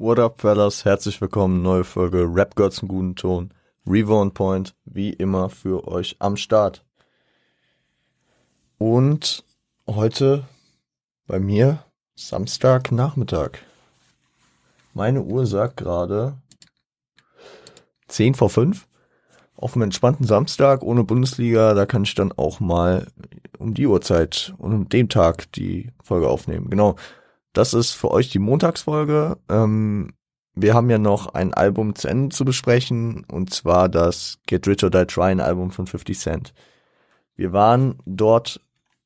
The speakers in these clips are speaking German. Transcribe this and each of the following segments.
What up, fellas? Herzlich willkommen. Neue Folge Rap Girls im guten Ton. Revo on Point, wie immer für euch am Start. Und heute bei mir Samstagnachmittag. Meine Uhr sagt gerade 10 vor 5. Auf einem entspannten Samstag ohne Bundesliga, da kann ich dann auch mal um die Uhrzeit und um den Tag die Folge aufnehmen. Genau. Das ist für euch die Montagsfolge. Ähm, wir haben ja noch ein Album zu Ende zu besprechen, und zwar das Get Rich or Die Trying Album von 50 Cent. Wir waren dort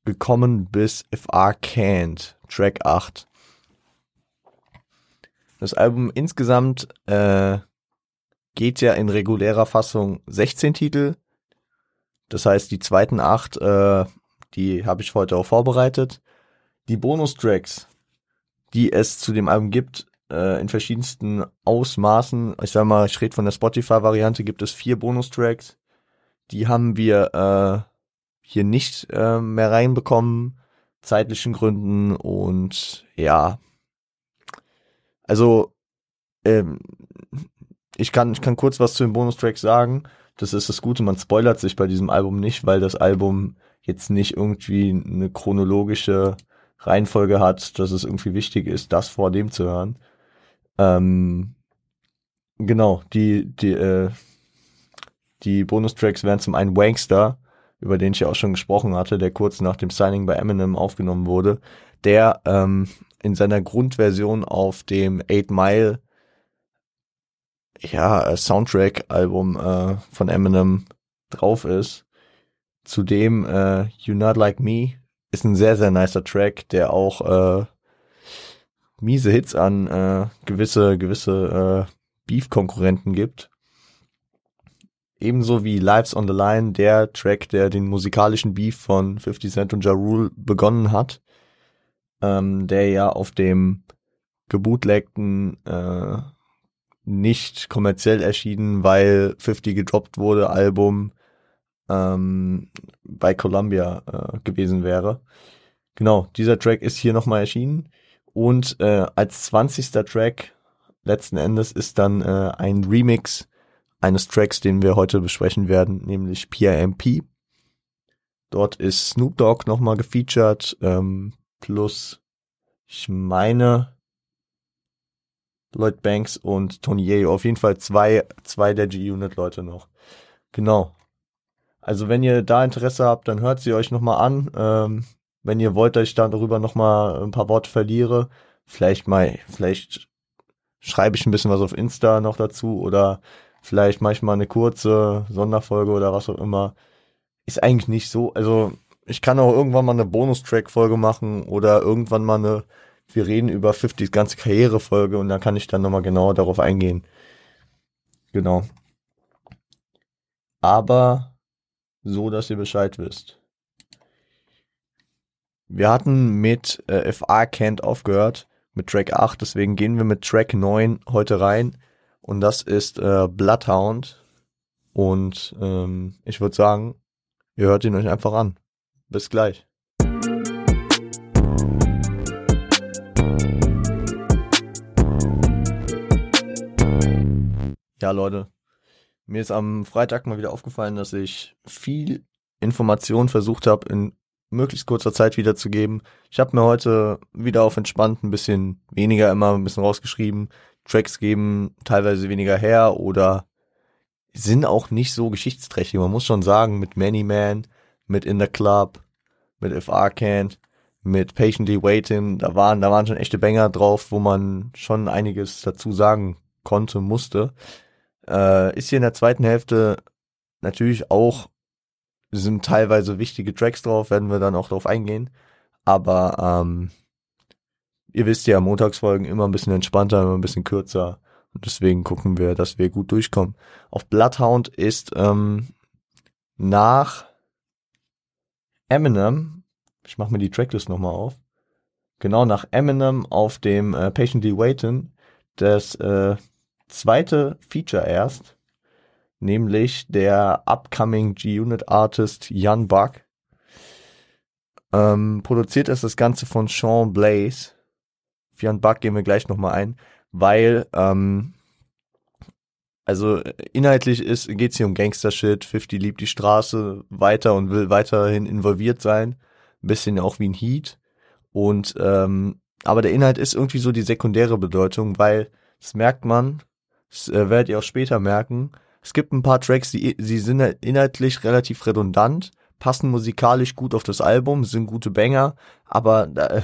gekommen bis If I Can't, Track 8. Das Album insgesamt äh, geht ja in regulärer Fassung 16 Titel. Das heißt, die zweiten acht, äh, die habe ich heute auch vorbereitet. Die Bonustracks, die es zu dem Album gibt, äh, in verschiedensten Ausmaßen. Ich sag mal, ich rede von der Spotify-Variante, gibt es vier Bonustracks. Die haben wir äh, hier nicht äh, mehr reinbekommen, zeitlichen Gründen und ja. Also, ähm, ich kann, ich kann kurz was zu den Bonustracks sagen. Das ist das Gute, man spoilert sich bei diesem Album nicht, weil das Album jetzt nicht irgendwie eine chronologische Reihenfolge hat, dass es irgendwie wichtig ist, das vor dem zu hören. Ähm, genau, die, die, äh, die Bonustracks wären zum einen Wankster, über den ich ja auch schon gesprochen hatte, der kurz nach dem Signing bei Eminem aufgenommen wurde, der ähm, in seiner Grundversion auf dem Eight Mile ja, Soundtrack-Album äh, von Eminem drauf ist. Zudem äh, You Not Like Me ist ein sehr, sehr nicer Track, der auch äh, miese Hits an äh, gewisse, gewisse äh, Beef-Konkurrenten gibt. Ebenso wie Lives on the Line, der Track, der den musikalischen Beef von 50 Cent und Ja Rule begonnen hat, ähm, der ja auf dem gebootlegten äh, nicht kommerziell erschienen, weil 50 gedroppt wurde, Album ähm, bei Columbia äh, gewesen wäre. Genau, dieser Track ist hier nochmal erschienen. Und äh, als 20. Track letzten Endes ist dann äh, ein Remix eines Tracks, den wir heute besprechen werden, nämlich PIMP. Dort ist Snoop Dogg nochmal gefeatured, ähm, plus ich meine Lloyd Banks und Tony Yeo. Auf jeden Fall zwei, zwei der G-Unit-Leute noch. Genau. Also wenn ihr da Interesse habt, dann hört sie euch nochmal an. Ähm, wenn ihr wollt, dass ich da darüber nochmal ein paar Worte verliere, vielleicht mal, vielleicht schreibe ich ein bisschen was auf Insta noch dazu oder vielleicht mache ich mal eine kurze Sonderfolge oder was auch immer. Ist eigentlich nicht so. Also ich kann auch irgendwann mal eine Bonustrack-Folge machen oder irgendwann mal eine wir reden über 50s ganze Karrierefolge und da kann ich dann nochmal genauer darauf eingehen. Genau. Aber so, dass ihr Bescheid wisst. Wir hatten mit äh, I Can't aufgehört, mit Track 8, deswegen gehen wir mit Track 9 heute rein. Und das ist äh, Bloodhound. Und ähm, ich würde sagen, ihr hört ihn euch einfach an. Bis gleich. Ja, Leute, mir ist am Freitag mal wieder aufgefallen, dass ich viel Information versucht habe, in möglichst kurzer Zeit wiederzugeben. Ich habe mir heute wieder auf entspannt ein bisschen weniger immer ein bisschen rausgeschrieben. Tracks geben teilweise weniger her oder sind auch nicht so geschichtsträchtig. Man muss schon sagen, mit Many Man, mit In the Club, mit If I Can't, mit Patiently Waiting, da waren, da waren schon echte Banger drauf, wo man schon einiges dazu sagen konnte, musste. Äh, ist hier in der zweiten Hälfte natürlich auch, sind teilweise wichtige Tracks drauf, werden wir dann auch drauf eingehen. Aber ähm, ihr wisst ja, Montagsfolgen immer ein bisschen entspannter, immer ein bisschen kürzer. Und deswegen gucken wir, dass wir gut durchkommen. Auf Bloodhound ist ähm, nach Eminem, ich mache mir die Tracklist nochmal auf, genau nach Eminem auf dem äh, Patiently Waiting, das äh, zweite Feature erst, nämlich der upcoming G-Unit Artist Jan Buck. Ähm, produziert ist das Ganze von Sean Blaze. Auf Jan Buck gehen wir gleich nochmal ein. weil ähm, also inhaltlich ist geht's hier um Gangster-Shit. 50 liebt die Straße weiter und will weiterhin involviert sein, ein bisschen auch wie ein Heat und ähm, aber der Inhalt ist irgendwie so die sekundäre Bedeutung, weil das merkt man, das äh, werdet ihr auch später merken. Es gibt ein paar Tracks, die, die sind inhaltlich relativ redundant, passen musikalisch gut auf das Album, sind gute Banger, aber äh,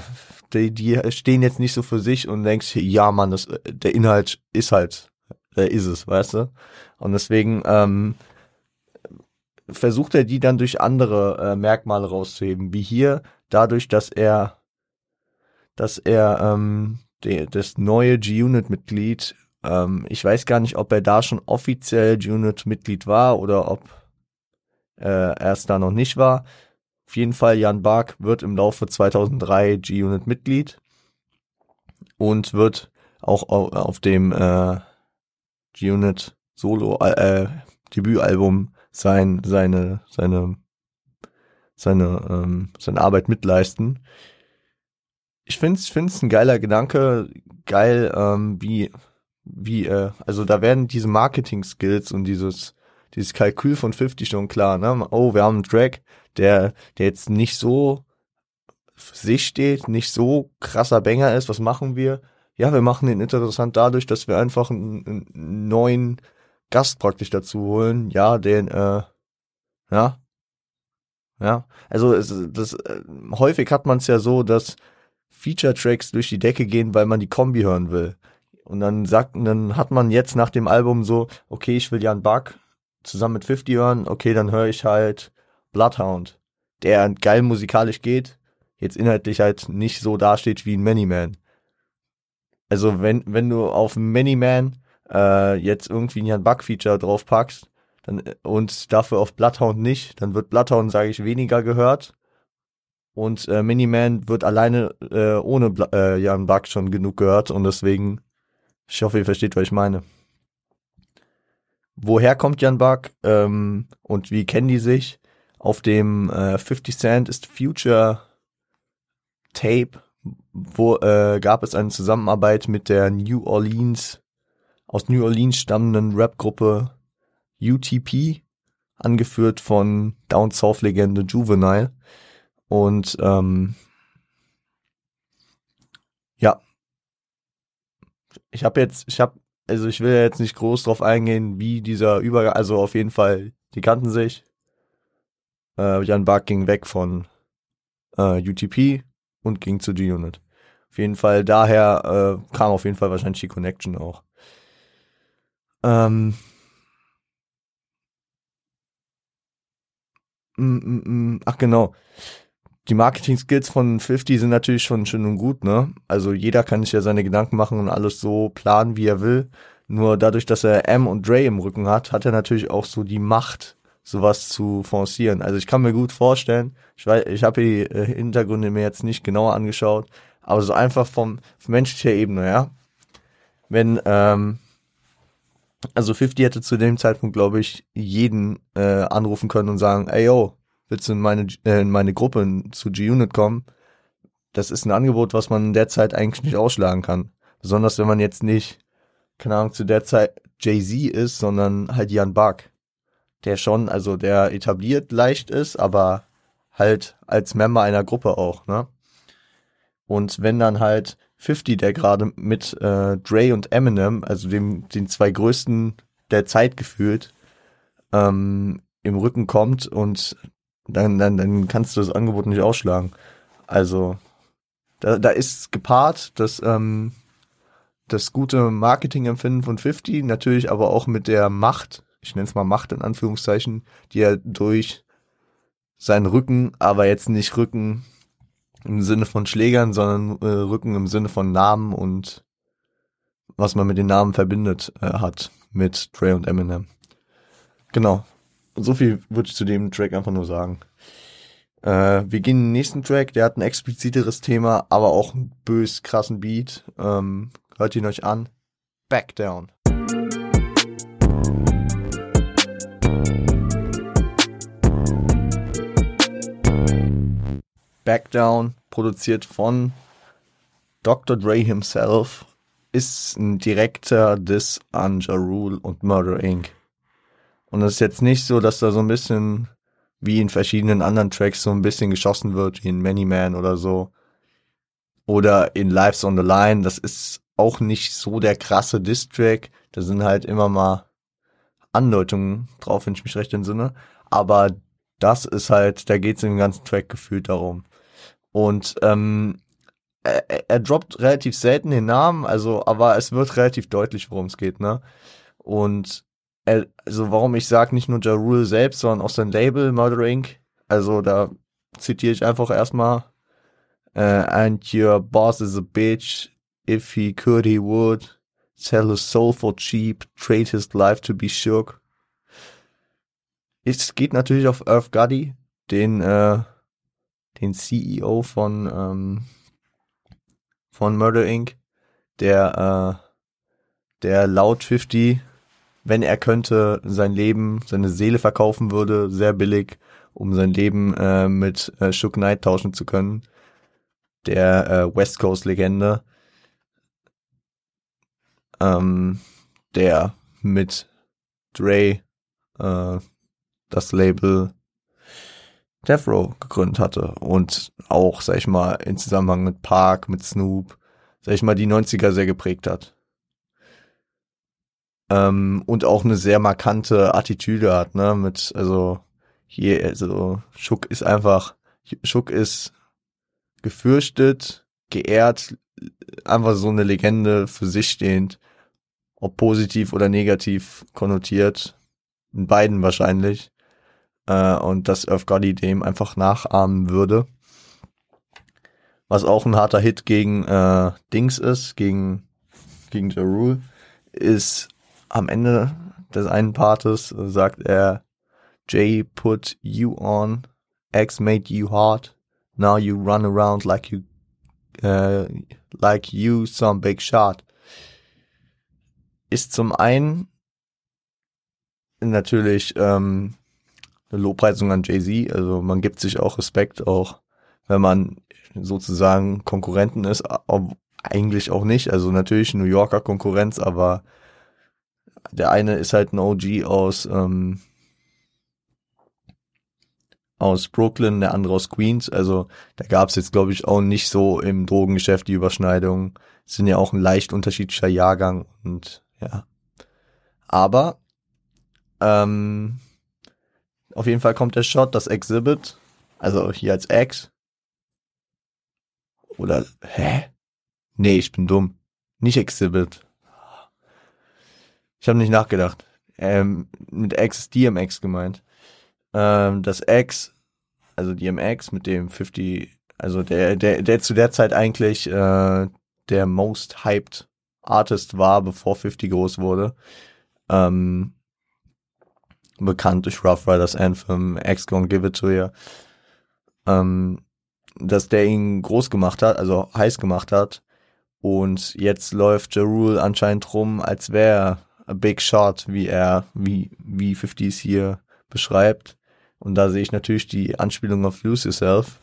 die, die stehen jetzt nicht so für sich und denkst, ja Mann, das, der Inhalt ist halt, der ist es, weißt du? Und deswegen ähm, versucht er die dann durch andere äh, Merkmale rauszuheben, wie hier dadurch, dass er dass er ähm, de, das neue G-Unit-Mitglied, ähm, ich weiß gar nicht, ob er da schon offiziell G-Unit-Mitglied war oder ob äh, er es da noch nicht war. Auf jeden Fall, Jan Bark wird im Laufe 2003 G-Unit-Mitglied und wird auch auf, dem äh, G-Unit Solo äh, Debütalbum sein seine seine seine ähm, seine Arbeit mitleisten ich finde es ein geiler Gedanke, geil, ähm, wie, wie, äh, also da werden diese Marketing-Skills und dieses, dieses Kalkül von 50 schon klar, ne? Oh, wir haben einen Track, der, der jetzt nicht so für sich steht, nicht so krasser Banger ist, was machen wir? Ja, wir machen den interessant dadurch, dass wir einfach einen, einen neuen Gast praktisch dazu holen, ja, den, äh, ja, ja, also es, das äh, häufig hat man es ja so, dass Feature-Tracks durch die Decke gehen, weil man die Kombi hören will. Und dann sagt, dann hat man jetzt nach dem Album so, okay, ich will Jan Buck zusammen mit 50 hören, okay, dann höre ich halt Bloodhound, der geil musikalisch geht, jetzt inhaltlich halt nicht so dasteht wie ein Many-Man. Also wenn, wenn du auf Many-Man äh, jetzt irgendwie ein Jan Buck-Feature draufpackst, dann, und dafür auf Bloodhound nicht, dann wird Bloodhound, sage ich, weniger gehört und äh, Miniman wird alleine äh, ohne Bla äh, Jan Buck schon genug gehört und deswegen, ich hoffe, ihr versteht, was ich meine. Woher kommt Jan Buck ähm, und wie kennen die sich? Auf dem äh, 50 Cent ist Future Tape, wo äh, gab es eine Zusammenarbeit mit der New Orleans, aus New Orleans stammenden Rap-Gruppe UTP, angeführt von Down South Legende Juvenile. Und ähm, ja, ich habe jetzt, ich habe, also ich will jetzt nicht groß drauf eingehen, wie dieser Übergang, also auf jeden Fall, die kannten sich. Äh, Jan Bark ging weg von äh, UTP und ging zu G-Unit. Auf jeden Fall, daher äh, kam auf jeden Fall wahrscheinlich die Connection auch. Ähm, mm, mm, mm, ach genau die Marketing-Skills von 50 sind natürlich schon schön und gut, ne? Also jeder kann sich ja seine Gedanken machen und alles so planen, wie er will. Nur dadurch, dass er M und Dre im Rücken hat, hat er natürlich auch so die Macht, sowas zu forcieren. Also ich kann mir gut vorstellen, ich weiß, ich habe die äh, Hintergründe mir jetzt nicht genauer angeschaut, aber so einfach vom, von menschlicher Ebene, ja. Wenn, ähm, also 50 hätte zu dem Zeitpunkt, glaube ich, jeden äh, anrufen können und sagen, ey yo, willst du in meine, äh, in meine Gruppe zu G-Unit kommen? Das ist ein Angebot, was man derzeit eigentlich nicht ausschlagen kann. Besonders wenn man jetzt nicht, keine Ahnung, zu der Zeit Jay-Z ist, sondern halt Jan Buck. Der schon, also der etabliert leicht ist, aber halt als Member einer Gruppe auch, ne? Und wenn dann halt 50, der gerade mit äh, Dre und Eminem, also dem, den zwei größten der Zeit gefühlt, ähm, im Rücken kommt und dann, dann, dann kannst du das Angebot nicht ausschlagen. Also, da, da ist gepaart das, ähm, das gute Marketingempfinden von 50, natürlich aber auch mit der Macht, ich nenne es mal Macht in Anführungszeichen, die er durch seinen Rücken, aber jetzt nicht Rücken im Sinne von Schlägern, sondern äh, Rücken im Sinne von Namen und was man mit den Namen verbindet äh, hat mit Dre und Eminem. Genau, so viel würde ich zu dem Track einfach nur sagen. Äh, wir gehen in den nächsten Track, der hat ein expliziteres Thema, aber auch einen bös krassen Beat. Ähm, hört ihn euch an. Back Down. Back Down, produziert von Dr. Dre himself, ist ein direkter Diss an Rule und Murder Inc. Und es ist jetzt nicht so, dass da so ein bisschen wie in verschiedenen anderen Tracks so ein bisschen geschossen wird, wie in Many Man oder so. Oder in Lives on the Line. Das ist auch nicht so der krasse Diss-Track. Da sind halt immer mal Andeutungen drauf, wenn ich mich recht entsinne. Aber das ist halt, da geht es im ganzen Track gefühlt darum. Und ähm, er, er droppt relativ selten den Namen, also, aber es wird relativ deutlich, worum es geht, ne? Und also warum ich sage nicht nur Ja Rule selbst, sondern auch sein Label Murder Inc. Also da zitiere ich einfach erstmal uh, and your boss is a bitch. If he could, he would sell his soul for cheap, trade his life to be shook. Es geht natürlich auf Earth Guddy, den, äh, den CEO von, ähm, von Murder Inc., der, äh, der laut 50, wenn er könnte, sein Leben, seine Seele verkaufen würde, sehr billig, um sein Leben äh, mit äh, Shook Knight tauschen zu können. Der äh, West Coast Legende, ähm, der mit Dre äh, das Label Death Row gegründet hatte und auch, sag ich mal, in Zusammenhang mit Park, mit Snoop, sag ich mal, die 90er sehr geprägt hat. Ähm, und auch eine sehr markante Attitüde hat, ne, mit, also, hier, also, Schuck ist einfach, Schuck ist gefürchtet, geehrt, einfach so eine Legende für sich stehend, ob positiv oder negativ konnotiert, in beiden wahrscheinlich äh, und dass Gotti dem einfach nachahmen würde. Was auch ein harter Hit gegen äh, Dings ist, gegen, gegen Ja Rule, ist am Ende des einen Partes sagt er, Jay put you on, X made you hard, now you run around like you, uh, like you some big shot. Ist zum einen natürlich ähm, eine Lobpreisung an Jay-Z. Also man gibt sich auch Respekt, auch wenn man sozusagen Konkurrenten ist, aber eigentlich auch nicht. Also natürlich New Yorker Konkurrenz, aber der eine ist halt ein OG aus ähm, aus Brooklyn, der andere aus Queens. Also da gab es jetzt, glaube ich, auch nicht so im Drogengeschäft die Überschneidung. Sind ja auch ein leicht unterschiedlicher Jahrgang und ja. Aber ähm, auf jeden Fall kommt der Shot, das Exhibit, also hier als X. Oder, hä? Nee, ich bin dumm. Nicht Exhibit. Ich habe nicht nachgedacht. Ähm, mit X ist DMX gemeint. Ähm, das X, also DMX mit dem 50, also der, der, der zu der Zeit eigentlich äh, der most hyped Artist war, bevor 50 groß wurde. Ähm, bekannt durch Rough Riders Anthem, X Gonna Give It To You, ähm, dass der ihn groß gemacht hat, also heiß gemacht hat. Und jetzt läuft Ja anscheinend rum, als wäre a big shot, wie er, wie, wie 50s hier beschreibt. Und da sehe ich natürlich die Anspielung auf Lose Yourself.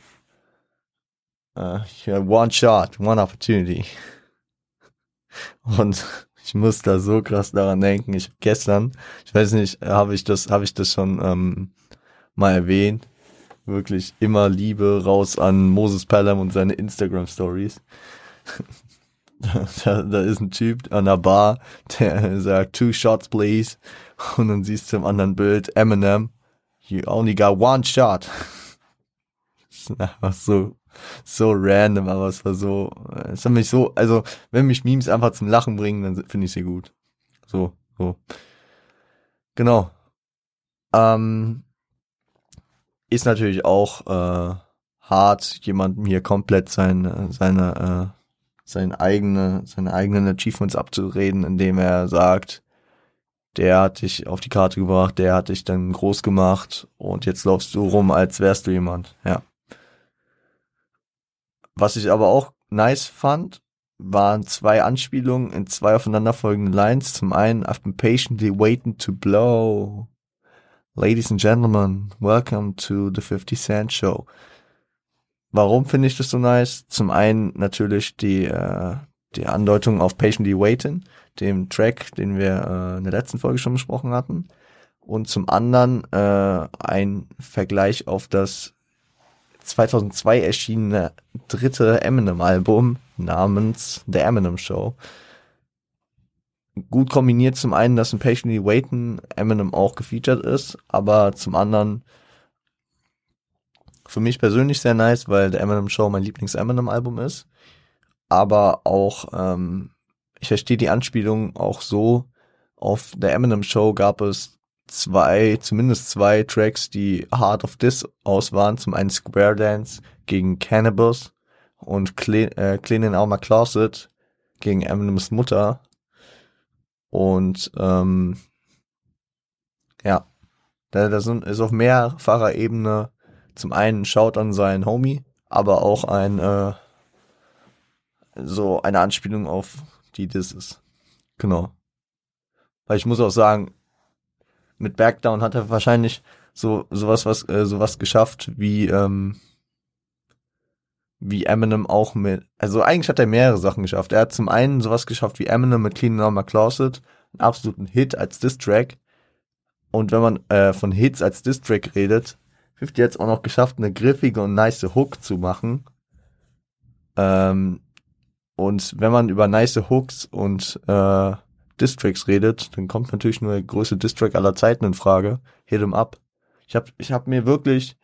Uh, one shot, one opportunity. Und ich muss da so krass daran denken. Ich gestern, ich weiß nicht, habe ich das, habe ich das schon ähm, mal erwähnt. Wirklich immer Liebe raus an Moses Pelham und seine Instagram Stories. da, da ist ein Typ an der Bar, der sagt two shots please und dann siehst du im anderen Bild Eminem, you only got one shot. Das ist einfach so so random, aber es war so, es hat mich so, also wenn mich Memes einfach zum Lachen bringen, dann finde ich sie gut. So, so. Genau. Ähm, ist natürlich auch äh, hart, jemandem hier komplett sein, seine, seine eigene, seine eigenen Achievements abzureden, indem er sagt, der hat dich auf die Karte gebracht, der hat dich dann groß gemacht und jetzt laufst du rum, als wärst du jemand. Ja. Was ich aber auch nice fand, waren zwei Anspielungen in zwei aufeinanderfolgenden Lines. Zum einen, I've been patiently waiting to blow. Ladies and Gentlemen, welcome to the 50 Cent Show. Warum finde ich das so nice? Zum einen natürlich die, äh, die Andeutung auf Patiently Waiting, dem Track, den wir äh, in der letzten Folge schon besprochen hatten. Und zum anderen äh, ein Vergleich auf das 2002 erschienene dritte Eminem-Album namens The Eminem Show. Gut kombiniert zum einen, dass in Patiently Waiting Eminem auch gefeatured ist, aber zum anderen für mich persönlich sehr nice, weil The Eminem Show mein Lieblings-Eminem-Album ist. Aber auch, ähm, ich verstehe die Anspielung auch so, auf The Eminem Show gab es zwei, zumindest zwei Tracks, die Heart of This aus waren. Zum einen Square Dance gegen Cannabis und Clean, äh, Clean in Our Closet gegen Eminems Mutter. Und ähm, ja, da, da sind, ist auf mehrfacher Ebene zum einen schaut an seinen Homie, aber auch ein äh, so eine Anspielung auf die das ist. Genau. Weil ich muss auch sagen, mit Backdown hat er wahrscheinlich so sowas was äh, sowas geschafft wie ähm, wie Eminem auch mit also eigentlich hat er mehrere Sachen geschafft. Er hat zum einen sowas geschafft wie Eminem mit Clean My Closet, einen absoluten Hit als Diss Track. Und wenn man äh, von Hits als Diss Track redet, 50 jetzt auch noch geschafft, eine griffige und nice Hook zu machen. Ähm, und wenn man über nice Hooks und äh, Distracks redet, dann kommt natürlich nur der größte Distrack aller Zeiten in Frage. Hit 'em up. Ich habe ich hab mir wirklich,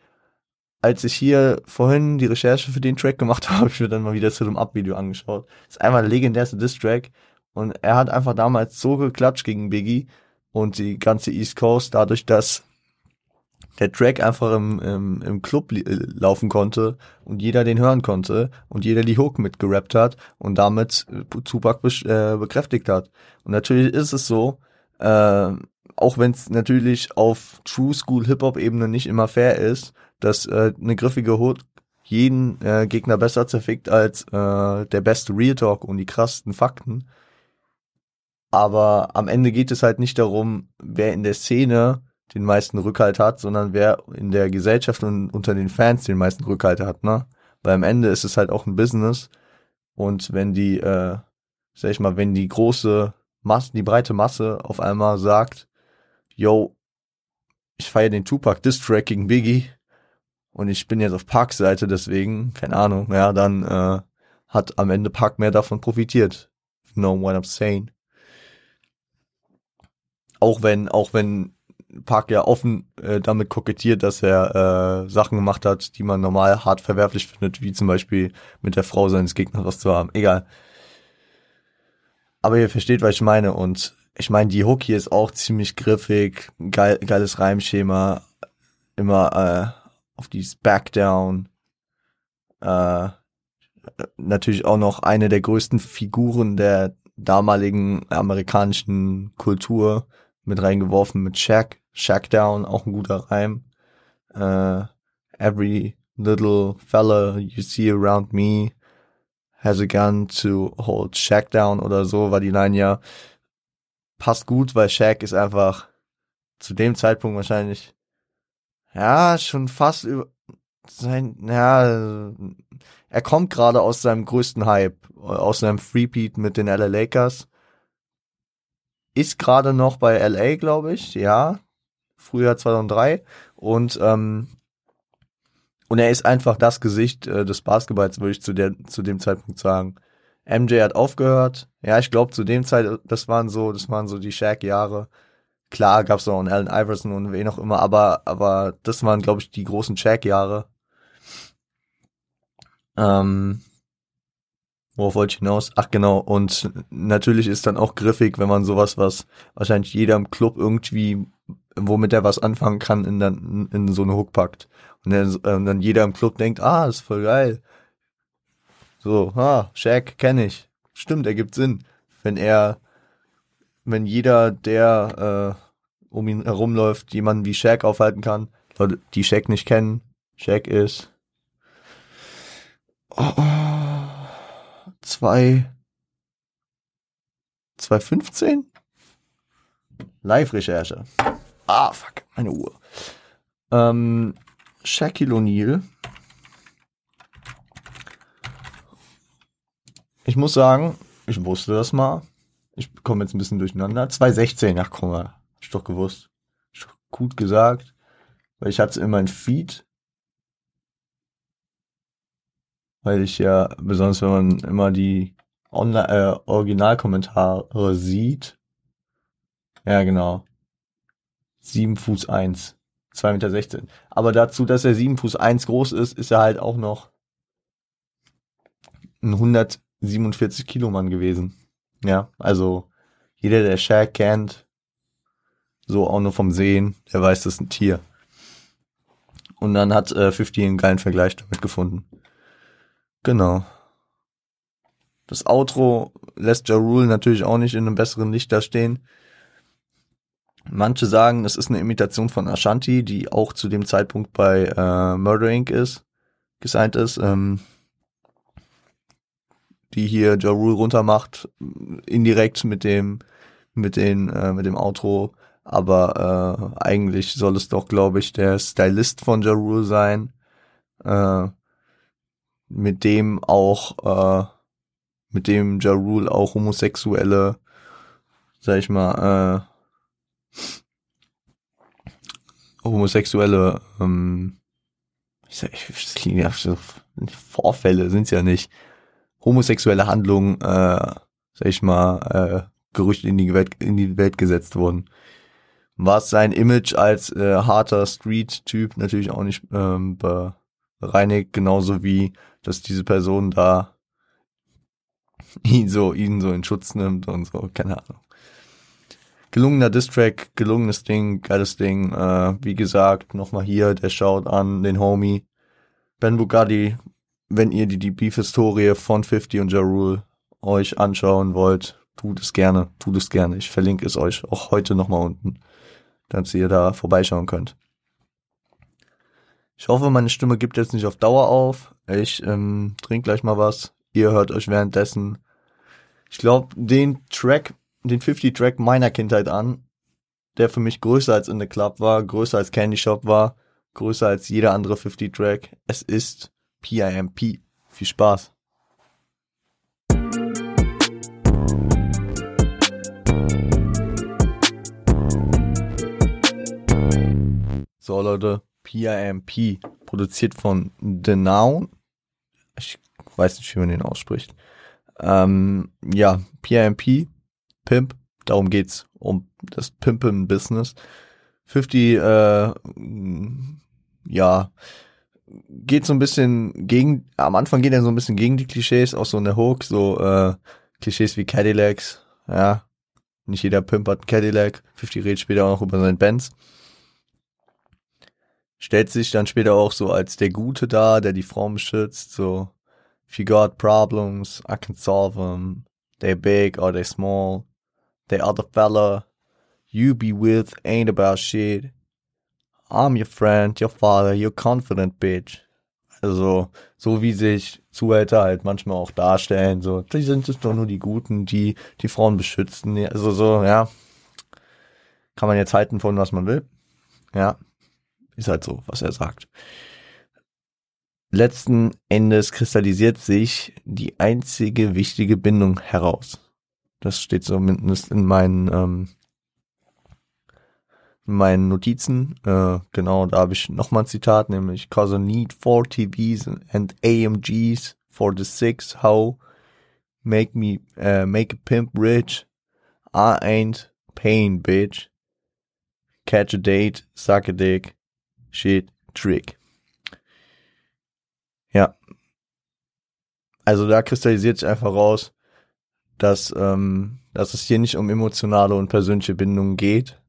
als ich hier vorhin die Recherche für den Track gemacht habe, habe ich mir dann mal wieder zu dem Up-Video angeschaut. Das ist einmal der legendärste Distrack und er hat einfach damals so geklatscht gegen Biggie und die ganze East Coast, dadurch, dass der Track einfach im, im, im Club äh, laufen konnte und jeder den hören konnte und jeder die Hook mitgerappt hat und damit äh, Tupac äh, bekräftigt hat. Und natürlich ist es so, äh, auch wenn es natürlich auf True School Hip-Hop-Ebene nicht immer fair ist, dass äh, eine griffige Hook jeden äh, Gegner besser zerfickt als äh, der beste Real Talk und die krassesten Fakten. Aber am Ende geht es halt nicht darum, wer in der Szene den meisten Rückhalt hat, sondern wer in der Gesellschaft und unter den Fans den meisten Rückhalt hat, ne? Weil am Ende ist es halt auch ein Business und wenn die, äh, sag ich mal, wenn die große Masse, die breite Masse auf einmal sagt, yo, ich feiere den Tupac Diss Track gegen Biggie und ich bin jetzt auf Parks Seite, deswegen, keine Ahnung, ja, dann äh, hat am Ende Park mehr davon profitiert. Know what I'm saying? Auch wenn, auch wenn Park ja offen äh, damit kokettiert, dass er äh, Sachen gemacht hat, die man normal hart verwerflich findet, wie zum Beispiel mit der Frau seines Gegners was zu haben. Egal. Aber ihr versteht, was ich meine. Und ich meine, die Hook hier ist auch ziemlich griffig, geil, geiles Reimschema, immer äh, auf dieses Backdown. Äh, natürlich auch noch eine der größten Figuren der damaligen amerikanischen Kultur mit reingeworfen mit Shaq. Shackdown, auch ein guter Reim. Uh, every little fella you see around me has a gun to hold Shaq down oder so war die Line ja. Passt gut, weil Shaq ist einfach zu dem Zeitpunkt wahrscheinlich ja schon fast über sein ja er kommt gerade aus seinem größten Hype aus seinem Freepeat mit den LA Lakers ist gerade noch bei LA glaube ich ja Frühjahr 2003 und ähm, und er ist einfach das Gesicht äh, des Basketballs, würde ich zu der zu dem Zeitpunkt sagen. MJ hat aufgehört. Ja, ich glaube zu dem Zeit, das waren so, das waren so die Shaq-Jahre. Klar gab es noch einen Allen Iverson und wen auch immer, aber aber das waren glaube ich die großen Shaq-Jahre. Ähm, Worauf wollte ich hinaus? Ach genau, und natürlich ist dann auch griffig, wenn man sowas, was wahrscheinlich jeder im Club irgendwie, womit er was anfangen kann, in, dann, in so eine Hook packt. Und dann, äh, dann jeder im Club denkt, ah, ist voll geil. So, ah, Shaq kenne ich. Stimmt, ergibt Sinn. Wenn er, wenn jeder, der äh, um ihn herumläuft, jemanden wie Shaq aufhalten kann, Leute, die Shaq nicht kennen, Shaq ist oh, oh zwei 2015? Live-Recherche. Ah, fuck, meine Uhr. Ähm, Shaquille O'Neal. Ich muss sagen, ich wusste das mal. Ich komme jetzt ein bisschen durcheinander. 2016, ach komm mal, hab ich doch gewusst. Ich doch gut gesagt. Weil ich hatte es in meinem Feed. Weil ich ja, besonders wenn man immer die äh, Originalkommentare sieht. Ja, genau. 7 Fuß 1. 2,16 Meter. 16. Aber dazu, dass er 7 Fuß 1 groß ist, ist er halt auch noch ein 147 Kilo Mann gewesen. Ja, also jeder, der Shaq kennt, so auch nur vom Sehen, der weiß, das ist ein Tier. Und dann hat äh, 50 einen geilen Vergleich damit gefunden. Genau. Das Outro lässt Ja Rule natürlich auch nicht in einem besseren Licht da stehen. Manche sagen, es ist eine Imitation von Ashanti, die auch zu dem Zeitpunkt bei äh, Murder Inc. ist, gesigned ist, ähm, die hier Ja Rule runtermacht, indirekt mit dem, mit den, äh, mit dem Outro. Aber äh, eigentlich soll es doch, glaube ich, der Stylist von Ja Rule sein, äh, mit dem auch, äh, mit dem Ja Rule auch homosexuelle, sag ich mal, äh, homosexuelle ähm, ich sag, ich, klingt ja so, Vorfälle sind's ja nicht. Homosexuelle Handlungen, äh, sag ich mal, äh, Gerüchte in die Welt, in die Welt gesetzt wurden. Was sein Image als äh, harter Street-Typ natürlich auch nicht ähm, bereinigt, genauso wie, dass diese Person da ihn so, ihn so in Schutz nimmt und so, keine Ahnung gelungener Distrack, gelungenes Ding, geiles Ding. Äh, wie gesagt, nochmal hier, der schaut an den Homie Ben Bugatti. Wenn ihr die, die Beef-Historie von 50 und Ja Rule euch anschauen wollt, tut es gerne, tut es gerne. Ich verlinke es euch auch heute nochmal unten, dass ihr da vorbeischauen könnt. Ich hoffe, meine Stimme gibt jetzt nicht auf Dauer auf. Ich ähm, trinke gleich mal was. Ihr hört euch währenddessen. Ich glaube, den Track den 50-Track meiner Kindheit an, der für mich größer als in the Club war, größer als Candy Shop war, größer als jeder andere 50-Track. Es ist PIMP. Viel Spaß. So Leute, PIMP, produziert von The Noun. Ich weiß nicht, wie man den ausspricht. Ähm, ja, PIMP Pimp, darum geht's, um das Pimpen-Business. 50, äh, ja, geht so ein bisschen gegen, am Anfang geht er so ein bisschen gegen die Klischees, auch so in der Hook, so äh, Klischees wie Cadillacs, ja. Nicht jeder Pimp hat einen Cadillac. 50 redet später auch noch über seinen Benz. Stellt sich dann später auch so als der Gute da, der die Frauen beschützt, so, if you got problems, I can solve them. They're big or they're small the other fella you be with ain't about shit. I'm your friend, your father, your confident bitch. Also, so wie sich Zuhälter halt manchmal auch darstellen, so, die sind es doch nur die Guten, die die Frauen beschützen. Also so, ja. Kann man jetzt halten von was man will. Ja. Ist halt so, was er sagt. Letzten Endes kristallisiert sich die einzige wichtige Bindung heraus. Das steht zumindest in meinen, ähm, in meinen Notizen. Äh, genau, da habe ich nochmal ein Zitat, nämlich Cause a need for TVs and AMGs for the six, how make me, uh, make a pimp rich. I ain't paying, bitch. Catch a date, suck a dick, shit, trick. Ja. Also da kristallisiert sich einfach raus, dass, ähm, dass es hier nicht um emotionale und persönliche Bindungen geht,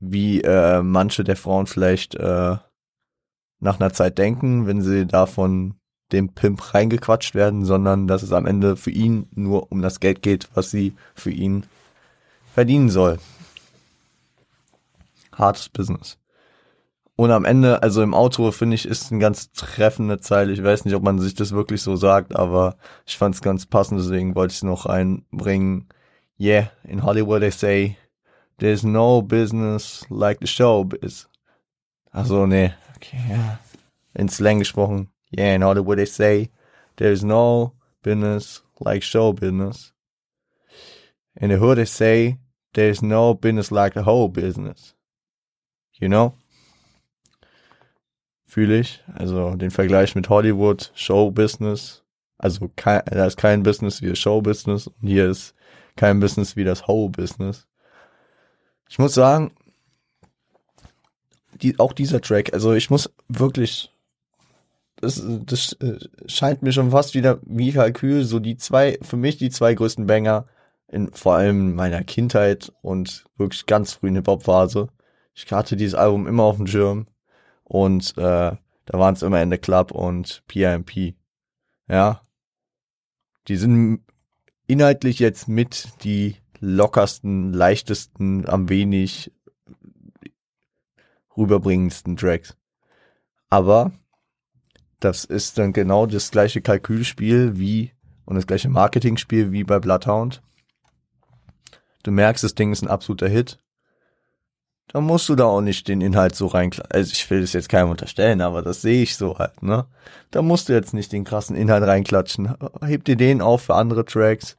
wie äh, manche der Frauen vielleicht äh, nach einer Zeit denken, wenn sie davon dem Pimp reingequatscht werden, sondern dass es am Ende für ihn nur um das Geld geht, was sie für ihn verdienen soll. Hartes Business. Und am Ende, also im Outro, finde ich, ist eine ganz treffende Zeile. Ich weiß nicht, ob man sich das wirklich so sagt, aber ich fand es ganz passend, deswegen wollte ich es noch einbringen. Yeah, in Hollywood they say, there's no business like the show is. Also, nee, okay, ja. In Slang gesprochen. Yeah, in Hollywood they say, there's no business like show business. In the hood they say there's no business like the whole business. You know? Fühle ich. Also den Vergleich mit Hollywood, Show Business. Also kein, da ist kein Business wie das Show Business und hier ist kein Business wie das Whole Business. Ich muss sagen, die, auch dieser Track, also ich muss wirklich, das, das äh, scheint mir schon fast wieder wie Kalkül, so die zwei, für mich die zwei größten Banger in vor allem meiner Kindheit und wirklich ganz frühen Hip-Hop-Phase. Ich hatte dieses Album immer auf dem Schirm und äh, da waren es immer the Club und PIMP. Ja. Die sind inhaltlich jetzt mit die lockersten, leichtesten, am wenig rüberbringendsten Tracks. Aber das ist dann genau das gleiche Kalkülspiel wie und das gleiche Marketingspiel wie bei Bloodhound. Du merkst, das Ding ist ein absoluter Hit. Da musst du da auch nicht den Inhalt so reinklatschen. Also ich will das jetzt keinem unterstellen, aber das sehe ich so halt, ne? Da musst du jetzt nicht den krassen Inhalt reinklatschen. Heb dir den auf für andere Tracks,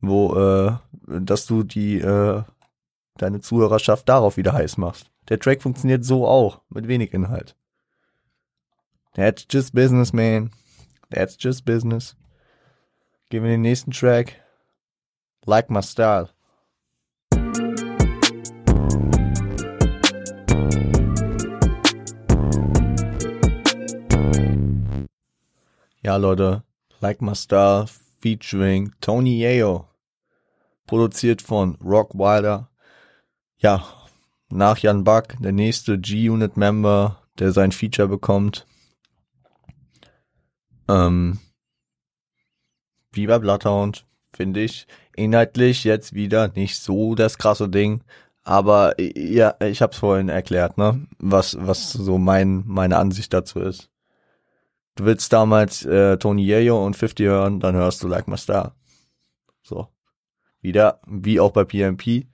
wo, äh, dass du die, äh, deine Zuhörerschaft darauf wieder heiß machst. Der Track funktioniert so auch, mit wenig Inhalt. That's just business, man. That's just business. Gehen wir den nächsten Track. Like my style. Ja, Leute. Like my style featuring Tony Yayo. Produziert von Rock Wilder. Ja, nach Jan Buck, der nächste G-Unit-Member, der sein Feature bekommt. Ähm, wie bei Bloodhound, finde ich. Inhaltlich jetzt wieder nicht so das krasse Ding. Aber ja, ich hab's vorhin erklärt, ne? Was, was so mein, meine Ansicht dazu ist. Du willst damals äh, Tony Yayo und 50 hören, dann hörst du Like My Star. So. Wieder, wie auch bei PMP.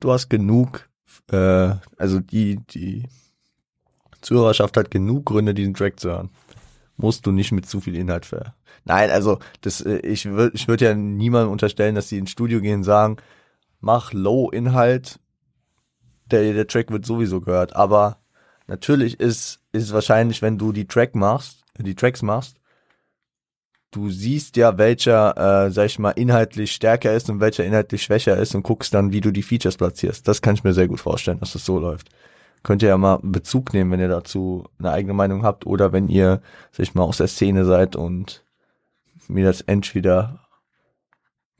Du hast genug, äh, also die, die Zuhörerschaft hat genug Gründe, diesen Track zu hören musst du nicht mit zu viel Inhalt ver. Nein, also das, äh, ich würde ich würd ja niemandem unterstellen, dass die ins Studio gehen und sagen, mach Low-Inhalt, der, der Track wird sowieso gehört. Aber natürlich ist, ist wahrscheinlich, wenn du die Track machst, die Tracks machst, du siehst ja, welcher, äh, sag ich mal, inhaltlich stärker ist und welcher inhaltlich schwächer ist und guckst dann, wie du die Features platzierst. Das kann ich mir sehr gut vorstellen, dass das so läuft könnt ihr ja mal Bezug nehmen, wenn ihr dazu eine eigene Meinung habt oder wenn ihr, sag ich mal, aus der Szene seid und mir das entweder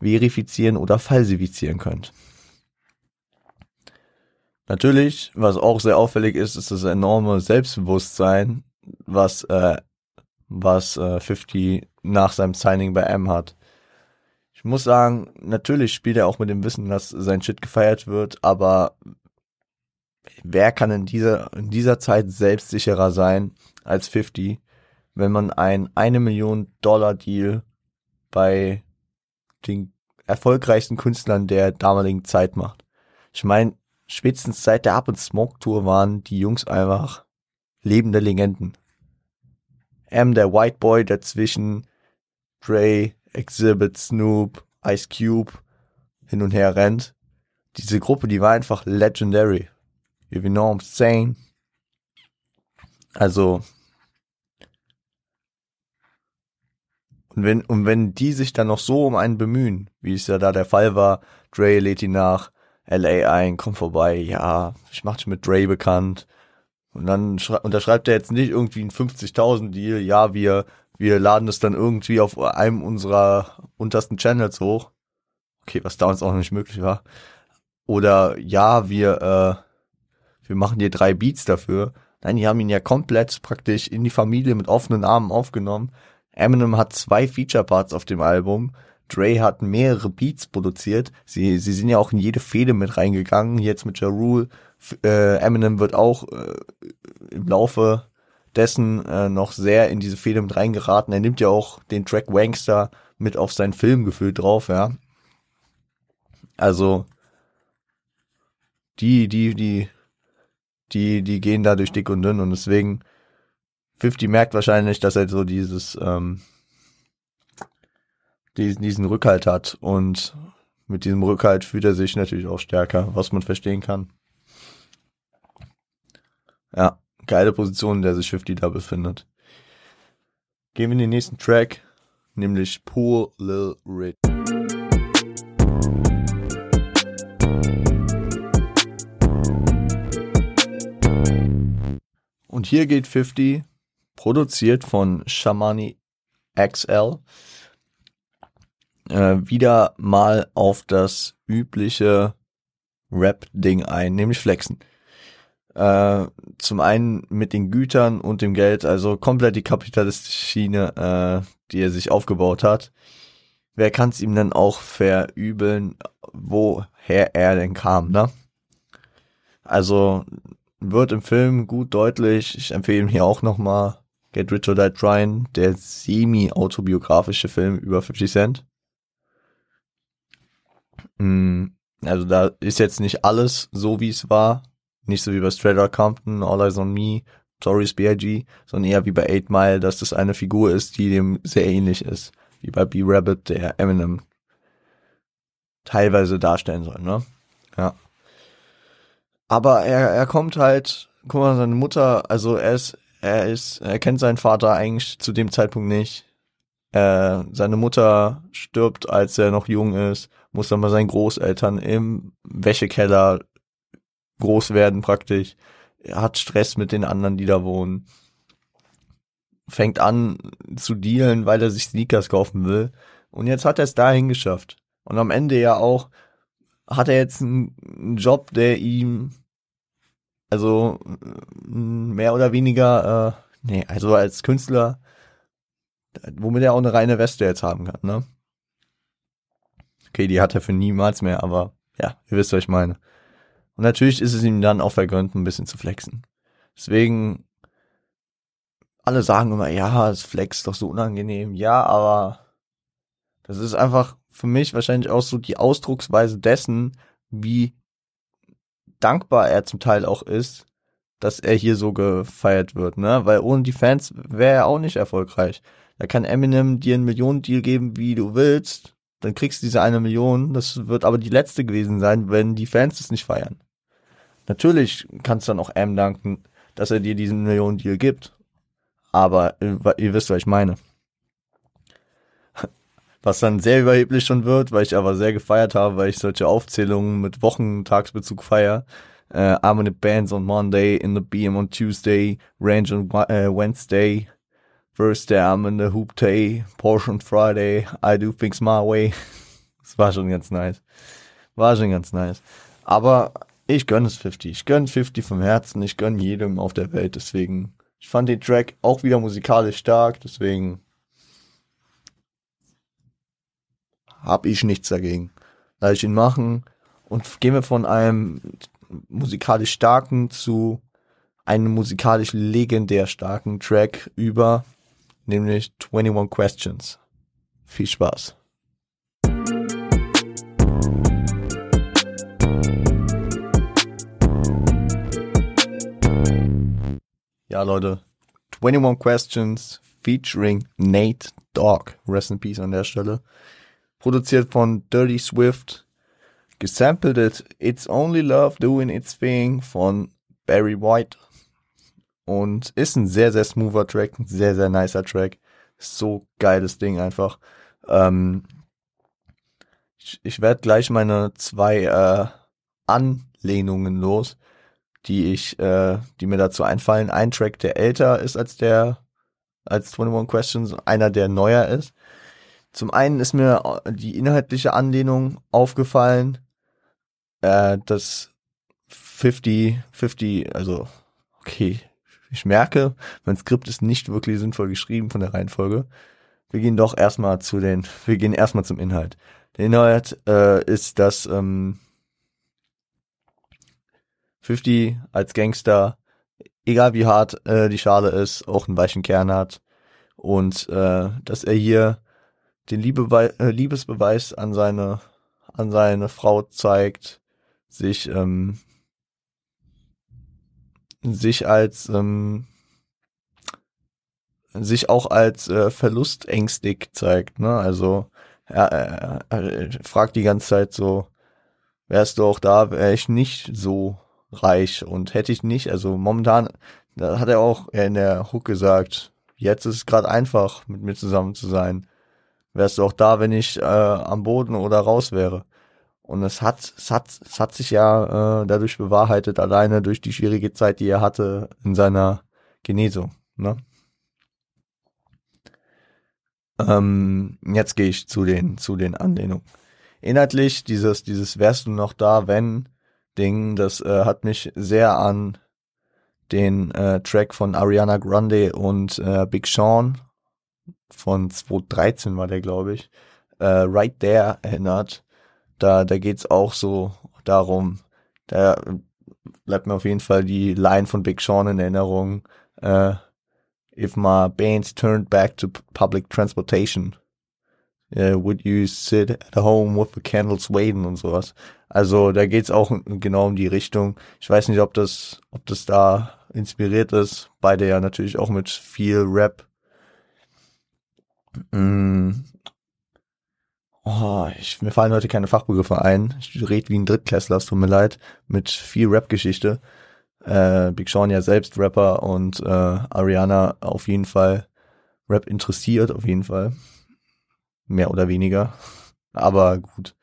verifizieren oder falsifizieren könnt. Natürlich, was auch sehr auffällig ist, ist das enorme Selbstbewusstsein, was äh, was äh, 50 nach seinem Signing bei M hat. Ich muss sagen, natürlich spielt er auch mit dem Wissen, dass sein Shit gefeiert wird, aber wer kann in dieser, in dieser Zeit selbstsicherer sein als 50, wenn man ein eine Million Dollar Deal bei den erfolgreichsten Künstlern der damaligen Zeit macht. Ich meine, spätestens seit der Up and Smoke Tour waren die Jungs einfach lebende Legenden. M, der White Boy dazwischen, Dre, Exhibit, Snoop, Ice Cube hin und her rennt. Diese Gruppe, die war einfach legendary. You know I'm saying? Also, und wenn, und wenn die sich dann noch so um einen bemühen, wie es ja da der Fall war, Dre lädt ihn nach LA ein, komm vorbei, ja, ich mach dich mit Dre bekannt. Und dann unterschreibt er jetzt nicht irgendwie einen 50.000 Deal, ja, wir, wir laden es dann irgendwie auf einem unserer untersten Channels hoch. Okay, was damals auch nicht möglich war. Oder ja, wir, äh, wir machen dir drei Beats dafür. Nein, die haben ihn ja komplett praktisch in die Familie mit offenen Armen aufgenommen. Eminem hat zwei Feature-Parts auf dem Album. Dre hat mehrere Beats produziert. Sie, sie sind ja auch in jede Fehde mit reingegangen. Jetzt mit Ja Rule. Äh, Eminem wird auch äh, im Laufe dessen äh, noch sehr in diese Fehde mit reingeraten. Er nimmt ja auch den Track Wankster mit auf sein Filmgefühl drauf, ja. Also die, die, die die, die gehen da durch dick und dünn und deswegen 50 merkt wahrscheinlich, dass er so dieses, ähm, diesen, diesen Rückhalt hat und mit diesem Rückhalt fühlt er sich natürlich auch stärker, was man verstehen kann. Ja, geile Position, in der sich 50 da befindet. Gehen wir in den nächsten Track, nämlich Poor Lil Rich. Und hier geht 50, produziert von Shamani XL, äh, wieder mal auf das übliche Rap-Ding ein, nämlich Flexen. Äh, zum einen mit den Gütern und dem Geld, also komplett die kapitalistische Schiene, äh, die er sich aufgebaut hat. Wer kann es ihm denn auch verübeln, woher er denn kam, ne? Also wird im Film gut deutlich. Ich empfehle ihn hier auch nochmal Get Rich or Die Trying, der semi-autobiografische Film über 50 Cent. Mm, also da ist jetzt nicht alles so, wie es war. Nicht so wie bei Straight Compton, All Eyes on Me, Stories B.I.G., sondern eher wie bei 8 Mile, dass das eine Figur ist, die dem sehr ähnlich ist. Wie bei B-Rabbit, der Eminem teilweise darstellen soll, ne? Ja. Aber er, er kommt halt, guck mal, seine Mutter, also er ist, er ist, er kennt seinen Vater eigentlich zu dem Zeitpunkt nicht. Äh, seine Mutter stirbt, als er noch jung ist, muss dann bei seinen Großeltern im Wäschekeller groß werden praktisch. Er hat Stress mit den anderen, die da wohnen. Fängt an zu dealen, weil er sich Sneakers kaufen will. Und jetzt hat er es dahin geschafft. Und am Ende ja auch hat er jetzt einen Job, der ihm also mehr oder weniger, äh, nee, also als Künstler, womit er auch eine reine Weste jetzt haben kann, ne? Okay, die hat er für niemals mehr, aber ja, ihr wisst, was ich meine. Und natürlich ist es ihm dann auch vergönnt, ein bisschen zu flexen. Deswegen, alle sagen immer, ja, das Flex ist doch so unangenehm. Ja, aber das ist einfach für mich wahrscheinlich auch so die Ausdrucksweise dessen, wie dankbar er zum Teil auch ist, dass er hier so gefeiert wird, ne? Weil ohne die Fans wäre er auch nicht erfolgreich. Da kann Eminem dir einen Millionendeal geben, wie du willst. Dann kriegst du diese eine Million. Das wird aber die letzte gewesen sein, wenn die Fans es nicht feiern. Natürlich kannst du dann auch M danken, dass er dir diesen Millionendeal gibt. Aber äh, ihr wisst, was ich meine was dann sehr überheblich schon wird, weil ich aber sehr gefeiert habe, weil ich solche Aufzählungen mit Wochentagsbezug feier. Uh, I'm in the bands on Monday, in the BM on Tuesday, Range on uh, Wednesday, Thursday I'm in the Hoop Day, Porsche on Friday, I do things my way. Das war schon ganz nice. War schon ganz nice. Aber ich gönne es 50. Ich gönne 50 vom Herzen. Ich gönne jedem auf der Welt. Deswegen, ich fand den Track auch wieder musikalisch stark. Deswegen habe ich nichts dagegen. Lass ich ihn machen und gehen wir von einem musikalisch starken zu einem musikalisch legendär starken Track über, nämlich 21 Questions. Viel Spaß. Ja, Leute, 21 Questions featuring Nate Dogg. Rest in Peace an der Stelle produziert von Dirty Swift, gesampelt it It's Only Love Doing Its Thing von Barry White und ist ein sehr, sehr smoother Track, ein sehr, sehr nicer Track. So geiles Ding einfach. Ähm, ich, ich werde gleich meine zwei äh, Anlehnungen los, die ich, äh, die mir dazu einfallen. Ein Track, der älter ist als der, als 21 Questions, einer, der neuer ist. Zum einen ist mir die inhaltliche Anlehnung aufgefallen, äh, dass 50, 50, also, okay, ich merke, mein Skript ist nicht wirklich sinnvoll geschrieben von der Reihenfolge. Wir gehen doch erstmal zu den, wir gehen erstmal zum Inhalt. Der Inhalt äh, ist, dass ähm, 50 als Gangster, egal wie hart äh, die Schale ist, auch einen weichen Kern hat und äh, dass er hier den Liebe, äh, Liebesbeweis an seine, an seine Frau zeigt, sich, ähm, sich als, ähm, sich auch als äh, verlustängstig zeigt, ne? Also er, er, er fragt die ganze Zeit so, wärst du auch da, wäre ich nicht so reich und hätte ich nicht, also momentan, da hat er auch in der Hook gesagt, jetzt ist es gerade einfach, mit mir zusammen zu sein. Wärst du auch da, wenn ich äh, am Boden oder raus wäre. Und es hat, es hat, es hat sich ja äh, dadurch bewahrheitet, alleine durch die schwierige Zeit, die er hatte in seiner Genesung. Ne? Ähm, jetzt gehe ich zu den, zu den Anlehnungen. Inhaltlich, dieses, dieses wärst du noch da, wenn Ding, das äh, hat mich sehr an den äh, Track von Ariana Grande und äh, Big Sean von 2013 war der, glaube ich, äh, Right There erinnert. Da, da geht's auch so darum, da bleibt mir auf jeden Fall die Line von Big Sean in Erinnerung. Äh, if my bands turned back to public transportation, uh, would you sit at home with the candles waiting und sowas. Also da geht's auch genau um die Richtung. Ich weiß nicht, ob das, ob das da inspiriert ist. Beide ja natürlich auch mit viel Rap. Mm. Oh, ich, mir fallen heute keine Fachbegriffe ein. Ich rede wie ein Drittklässler, es tut mir leid, mit viel Rap-Geschichte. Äh, Big Sean ja selbst Rapper und äh, Ariana auf jeden Fall Rap interessiert, auf jeden Fall. Mehr oder weniger. Aber gut.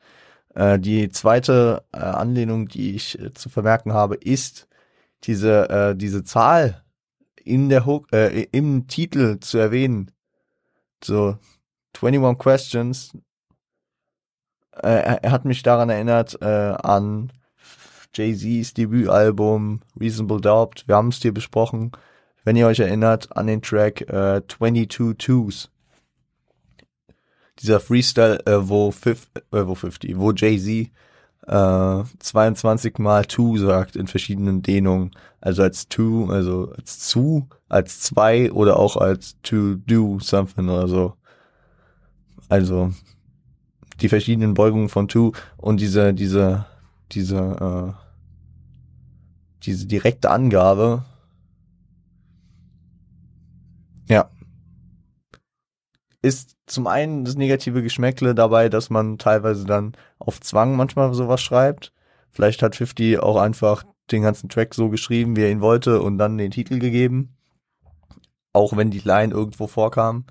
Äh, die zweite äh, Anlehnung, die ich äh, zu vermerken habe, ist diese, äh, diese Zahl in der Hook, äh, im Titel zu erwähnen. So, 21 Questions. Äh, er, hat mich daran erinnert äh, an Jay-Z's Debütalbum Reasonable Doubt. Wir haben es hier besprochen. Wenn ihr euch erinnert an den Track äh, 22 Twos. Dieser Freestyle, äh, wo, fif äh, wo 50, wo Jay-Z äh, 22 mal Two sagt in verschiedenen Dehnungen. Also als Two, also als zu, als zwei oder auch als to do something oder so. Also die verschiedenen Beugungen von to und diese, diese, diese, äh, diese direkte Angabe. Ja. Ist zum einen das negative Geschmäckle dabei, dass man teilweise dann auf Zwang manchmal sowas schreibt. Vielleicht hat 50 auch einfach den ganzen Track so geschrieben, wie er ihn wollte und dann den Titel gegeben. Auch wenn die Line irgendwo vorkam.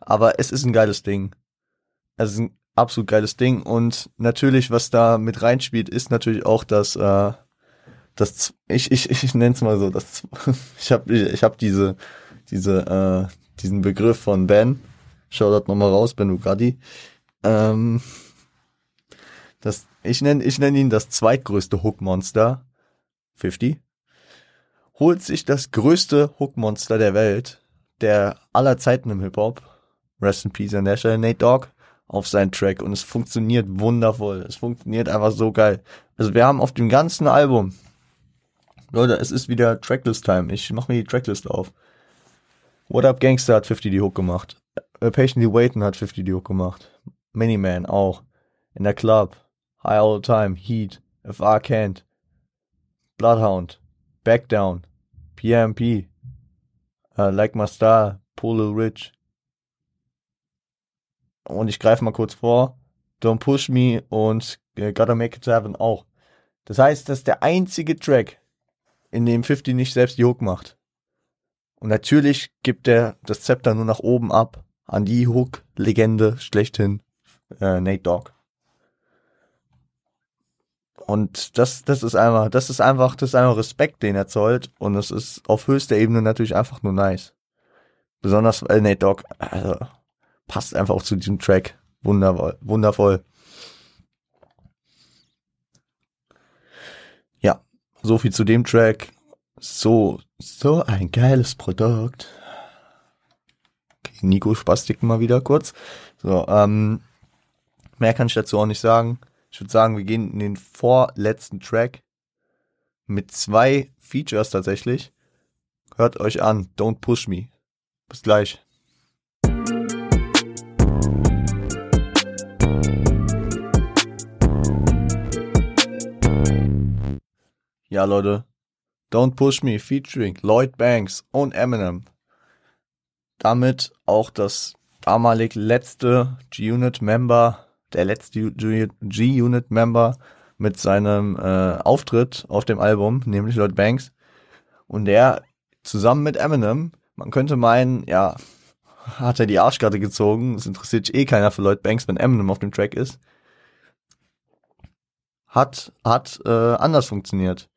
Aber es ist ein geiles Ding. Es ist ein absolut geiles Ding und natürlich, was da mit reinspielt, ist natürlich auch, dass äh, das ich ich ich nenne es mal so, das ich habe ich, ich habe diese diese äh, diesen Begriff von Ben. Schau das nochmal raus, Ben Ugadi. Ähm, das ich nenne ich nenne ihn das zweitgrößte Hookmonster. 50 holt sich das größte Hookmonster der Welt, der aller Zeiten im Hip Hop. Rest in Peace an der Nate Dogg auf seinen Track und es funktioniert wundervoll. Es funktioniert einfach so geil. Also wir haben auf dem ganzen Album Leute, es ist wieder Tracklist-Time. Ich mach mir die Tracklist auf. What Up Gangster hat 50 die Hook gemacht. A Patiently Waiting hat 50 die Hook gemacht. Miniman auch. In der Club. High All the Time. Heat. If I Can't. Bloodhound. Back Down. PMP. Uh, like My Star. Pull Rich. Und ich greife mal kurz vor. Don't Push Me und uh, Gotta Make It Happen auch. Das heißt, das ist der einzige Track, in dem 50 nicht selbst Hook macht. Und natürlich gibt er das Zepter nur nach oben ab an die Hook-Legende schlechthin, äh, Nate Dogg. Und das, das ist einfach, das ist einfach, das ist einfach Respekt, den er zollt. Und es ist auf höchster Ebene natürlich einfach nur nice. Besonders weil Nate Dogg, also, passt einfach auch zu diesem Track. Wundervoll, wundervoll. So viel zu dem Track. So, so ein geiles Produkt. Okay, Nico spastigt mal wieder kurz. So, ähm, mehr kann ich dazu auch nicht sagen. Ich würde sagen, wir gehen in den vorletzten Track mit zwei Features tatsächlich. Hört euch an, Don't Push Me. Bis gleich. Ja, Leute. Don't Push Me featuring Lloyd Banks und Eminem. Damit auch das damalig letzte G-Unit-Member, der letzte G-Unit-Member mit seinem äh, Auftritt auf dem Album, nämlich Lloyd Banks. Und der zusammen mit Eminem, man könnte meinen, ja, hat er die Arschkarte gezogen. Es interessiert sich eh keiner für Lloyd Banks, wenn Eminem auf dem Track ist. Hat, hat äh, anders funktioniert.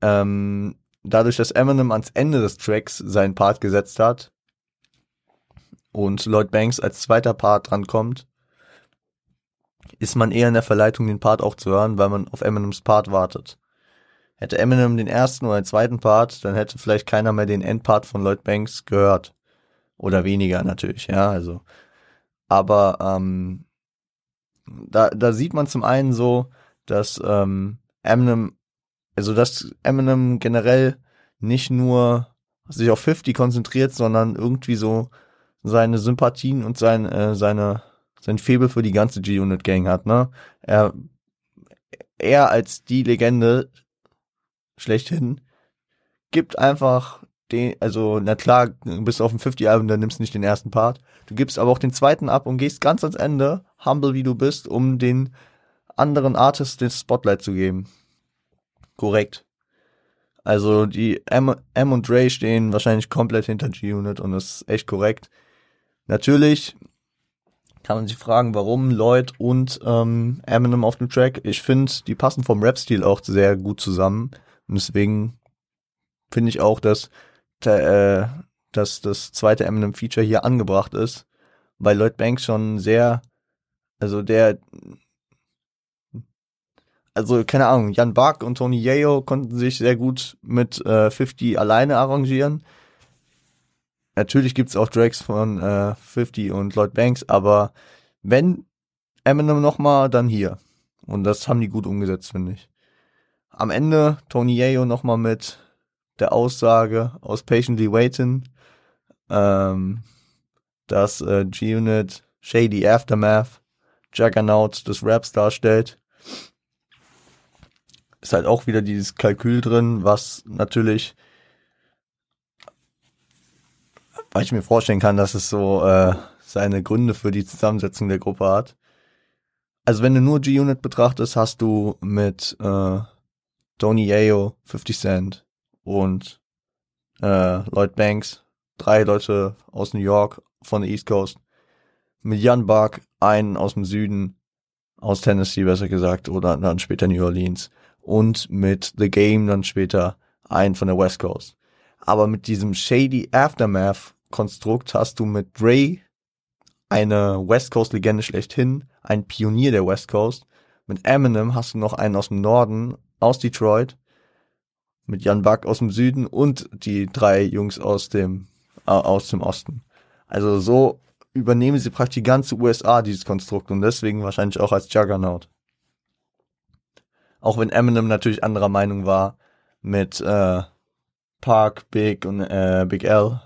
Ähm, dadurch, dass Eminem ans Ende des Tracks seinen Part gesetzt hat und Lloyd Banks als zweiter Part drankommt, ist man eher in der Verleitung, den Part auch zu hören, weil man auf Eminems Part wartet. Hätte Eminem den ersten oder den zweiten Part, dann hätte vielleicht keiner mehr den Endpart von Lloyd Banks gehört. Oder weniger natürlich, ja, also. Aber ähm, da, da sieht man zum einen so, dass ähm, Eminem, also dass Eminem generell nicht nur sich auf 50 konzentriert, sondern irgendwie so seine Sympathien und sein, äh, seine, sein Febel für die ganze G-Unit-Gang hat, ne? Er, er als die Legende schlechthin gibt einfach den, also na klar, du bist auf dem 50-Album, dann nimmst du nicht den ersten Part. Du gibst aber auch den zweiten ab und gehst ganz ans Ende, humble wie du bist, um den anderen Artists den Spotlight zu geben. Korrekt. Also die M, M und Ray stehen wahrscheinlich komplett hinter G-Unit und das ist echt korrekt. Natürlich kann man sich fragen, warum Lloyd und ähm, Eminem auf dem Track. Ich finde, die passen vom Rap-Stil auch sehr gut zusammen. Und deswegen finde ich auch, dass äh, dass das zweite Eminem-Feature hier angebracht ist, weil Lloyd Banks schon sehr, also der, also keine Ahnung, Jan Bark und Tony Yeo konnten sich sehr gut mit äh, 50 alleine arrangieren. Natürlich gibt's auch Tracks von äh, 50 und Lloyd Banks, aber wenn Eminem nochmal, dann hier. Und das haben die gut umgesetzt, finde ich. Am Ende Tony Yeo nochmal mit der Aussage aus Patiently Waiting, ähm, dass äh, G-Unit Shady Aftermath Juggernaut des Raps darstellt. Ist halt auch wieder dieses Kalkül drin, was natürlich, weil ich mir vorstellen kann, dass es so äh, seine Gründe für die Zusammensetzung der Gruppe hat. Also wenn du nur G-Unit betrachtest, hast du mit äh, Tony Yayo, 50 Cent, und äh, Lloyd Banks, drei Leute aus New York von der East Coast, mit Jan Bark, einen aus dem Süden, aus Tennessee besser gesagt, oder dann später New Orleans und mit The Game dann später einen von der West Coast. Aber mit diesem Shady Aftermath Konstrukt hast du mit Dre eine West Coast Legende schlechthin, ein Pionier der West Coast. Mit Eminem hast du noch einen aus dem Norden, aus Detroit mit Jan Back aus dem Süden und die drei Jungs aus dem äh, aus dem Osten. Also so übernehmen sie praktisch die ganze USA dieses Konstrukt und deswegen wahrscheinlich auch als Juggernaut. Auch wenn Eminem natürlich anderer Meinung war mit äh, Park, Big und äh, Big L,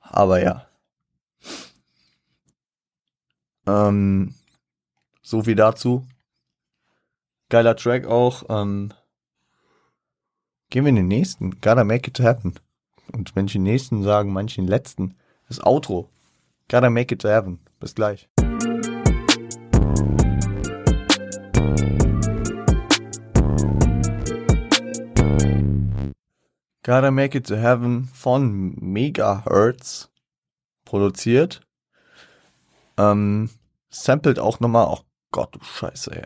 aber ja. Ähm, so viel dazu. Geiler Track auch. Ähm, Gehen wir in den nächsten. Gotta make it happen. Und wenn ich den nächsten sagen, manche den letzten. Das Outro. Gotta make it happen. Bis gleich. Gotta Make It to Heaven von Megahertz produziert. Ähm, sampled auch nochmal, oh Gott, du Scheiße,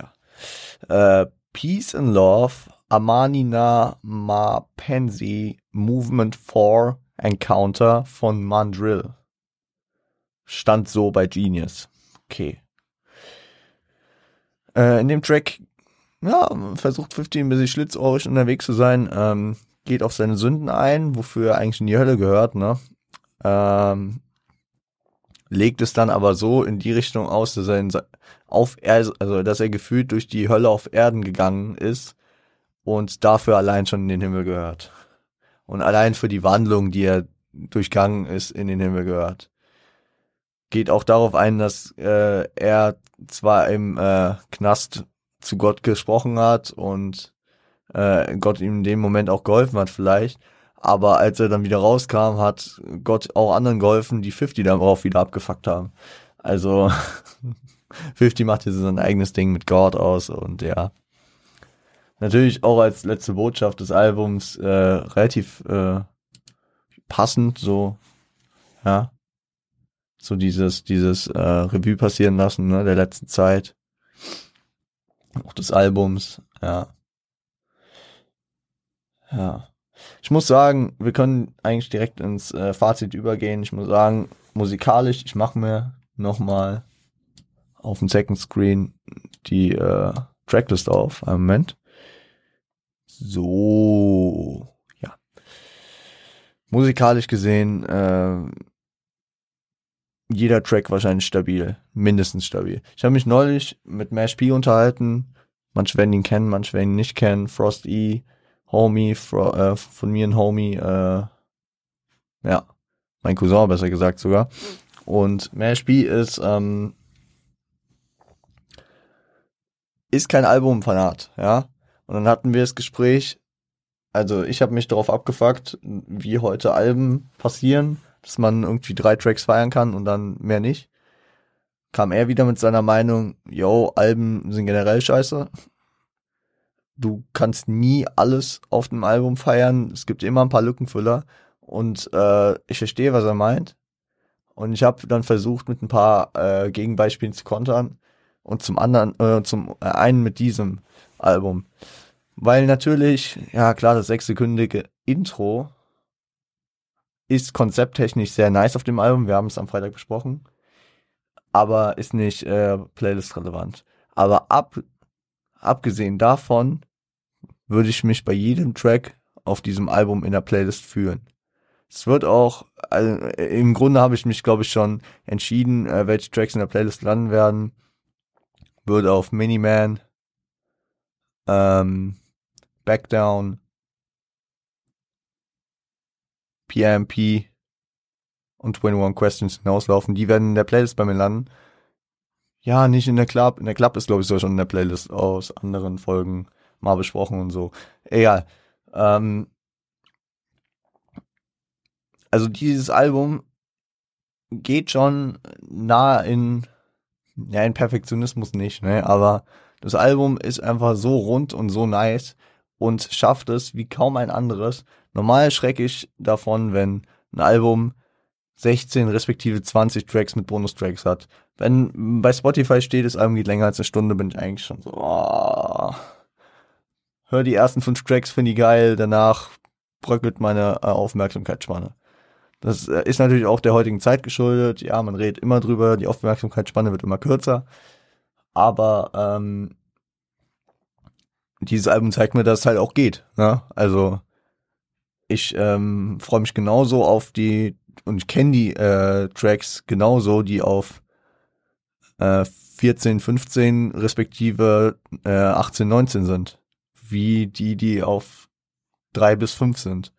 ja. Äh, Peace and Love Amanina Mapenzi Movement 4 Encounter von Mandrill. Stand so bei Genius. Okay. Äh, in dem Track, ja, versucht 15 ein bisschen schlitzohrig unterwegs zu sein, ähm, geht auf seine Sünden ein, wofür er eigentlich in die Hölle gehört, ne? Ähm, legt es dann aber so in die Richtung aus, dass er in, auf also dass er gefühlt durch die Hölle auf Erden gegangen ist und dafür allein schon in den Himmel gehört. Und allein für die Wandlung, die er durchgangen ist, in den Himmel gehört. Geht auch darauf ein, dass äh, er zwar im äh, Knast zu Gott gesprochen hat und äh, Gott ihm in dem Moment auch geholfen hat vielleicht, Aber als er dann wieder rauskam, hat Gott auch anderen geholfen, die 50 darauf wieder abgefuckt haben. Also 50 macht jetzt sein eigenes Ding mit God aus und ja. Natürlich auch als letzte Botschaft des Albums äh, relativ äh, passend, so, ja. So dieses, dieses äh, Revue passieren lassen, ne, der letzten Zeit. Auch des Albums, ja. Ja. Ich muss sagen, wir können eigentlich direkt ins äh, Fazit übergehen. Ich muss sagen, musikalisch, ich mache mir nochmal auf dem Second Screen die äh, Tracklist auf. Einen Moment. So, ja. Musikalisch gesehen, äh, jeder Track wahrscheinlich stabil, mindestens stabil. Ich habe mich neulich mit Mash P unterhalten. Manche werden ihn kennen, manche werden ihn nicht kennen. Frost E, Homie, Fro äh, von mir ein Homie, äh, ja, mein Cousin besser gesagt sogar. Und Mash B ist, ähm, ist kein Albumfanat, ja. Und dann hatten wir das Gespräch, also ich habe mich darauf abgefuckt, wie heute Alben passieren, dass man irgendwie drei Tracks feiern kann und dann mehr nicht. Kam er wieder mit seiner Meinung, yo, Alben sind generell scheiße. Du kannst nie alles auf dem Album feiern. Es gibt immer ein paar Lückenfüller. Und äh, ich verstehe, was er meint. Und ich habe dann versucht, mit ein paar äh, Gegenbeispielen zu kontern. Und zum anderen, äh, zum äh, einen mit diesem Album. Weil natürlich, ja klar, das sechssekündige Intro ist konzepttechnisch sehr nice auf dem Album. Wir haben es am Freitag besprochen. Aber ist nicht äh, Playlist-relevant. Aber ab, abgesehen davon würde ich mich bei jedem Track auf diesem Album in der Playlist fühlen. Es wird auch, also im Grunde habe ich mich, glaube ich, schon entschieden, äh, welche Tracks in der Playlist landen werden. Würde auf Miniman, ähm, Back PMP und 21 Questions hinauslaufen. Die werden in der Playlist bei mir landen. Ja, nicht in der Club. In der Club ist, glaube ich, so schon in der Playlist aus anderen Folgen mal besprochen und so. Egal. Ähm, also dieses Album geht schon nah in, ja, in Perfektionismus nicht, ne, aber das Album ist einfach so rund und so nice und schafft es wie kaum ein anderes. Normal schrecke ich davon, wenn ein Album 16 respektive 20 Tracks mit Bonustracks hat. Wenn bei Spotify steht, das Album geht länger als eine Stunde, bin ich eigentlich schon so, oh. hör die ersten fünf Tracks, finde ich geil, danach bröckelt meine äh, Aufmerksamkeitsspanne. Das äh, ist natürlich auch der heutigen Zeit geschuldet. Ja, man redet immer drüber, die Aufmerksamkeitsspanne wird immer kürzer. Aber ähm, dieses Album zeigt mir, dass es halt auch geht. Ne? Also ich ähm, freue mich genauso auf die und ich kenne die äh, Tracks genauso, die auf äh, 14, 15 respektive äh, 18, 19 sind, wie die, die auf drei bis fünf sind.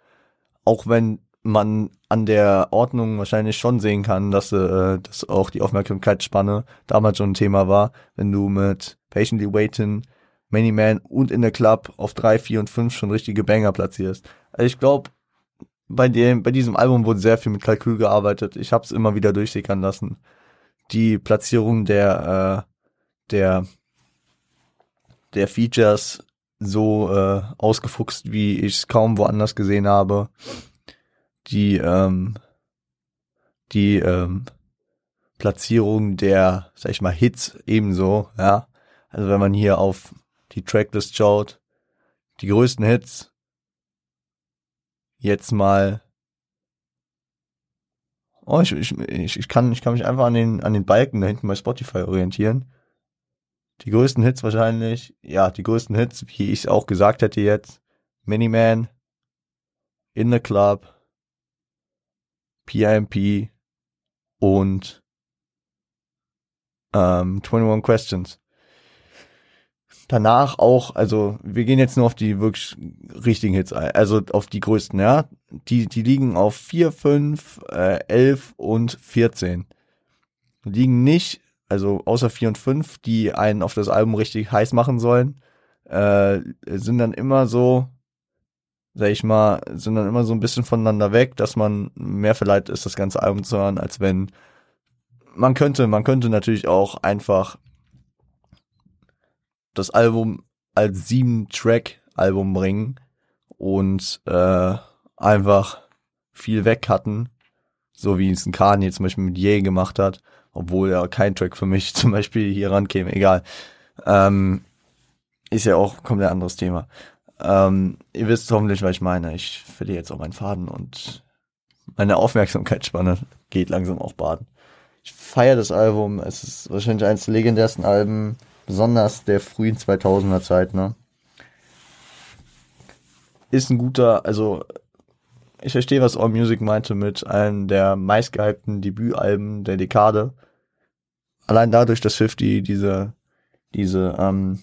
Auch wenn man an der Ordnung wahrscheinlich schon sehen kann, dass, äh, dass auch die Aufmerksamkeitsspanne damals schon ein Thema war, wenn du mit Patiently Waiting, Many Man und in der Club auf drei, vier und fünf schon richtige Banger platzierst. Also ich glaube, bei bei diesem Album wurde sehr viel mit Kalkül gearbeitet. Ich habe es immer wieder durchsickern lassen. Die Platzierung der, äh, der, der Features so äh, ausgefuchst, wie ich es kaum woanders gesehen habe die, ähm, die ähm, Platzierung der, sag ich mal, Hits ebenso, ja. Also wenn man hier auf die Tracklist schaut, die größten Hits, jetzt mal Oh, ich, ich, ich, ich, kann, ich kann mich einfach an den, an den Balken da hinten bei Spotify orientieren. Die größten Hits wahrscheinlich, ja, die größten Hits, wie ich es auch gesagt hätte jetzt. Miniman, In the Club, PIMP und ähm, 21 Questions. Danach auch, also wir gehen jetzt nur auf die wirklich richtigen Hits ein, also auf die größten, ja. Die, die liegen auf 4, 5, äh, 11 und 14. Liegen nicht, also außer 4 und 5, die einen auf das Album richtig heiß machen sollen, äh, sind dann immer so sag ich mal, sind dann immer so ein bisschen voneinander weg, dass man mehr verleiht ist, das ganze Album zu hören, als wenn man könnte, man könnte natürlich auch einfach das Album als sieben Track Album bringen und äh, einfach viel wegcutten, so wie es ein Kanye zum Beispiel mit Ye gemacht hat, obwohl ja kein Track für mich zum Beispiel hier rankäme, egal. Ähm, ist ja auch komplett anderes Thema. Ähm, ihr wisst hoffentlich, was ich meine. Ich verliere jetzt auch meinen Faden und meine Aufmerksamkeitsspanne geht langsam auch baden. Ich feiere das Album. Es ist wahrscheinlich eines der legendärsten Alben, besonders der frühen 2000er Zeit, ne? Ist ein guter, also ich verstehe, was All Music meinte mit einem der meistgehypten Debütalben der Dekade. Allein dadurch, dass 50 diese, diese, ähm,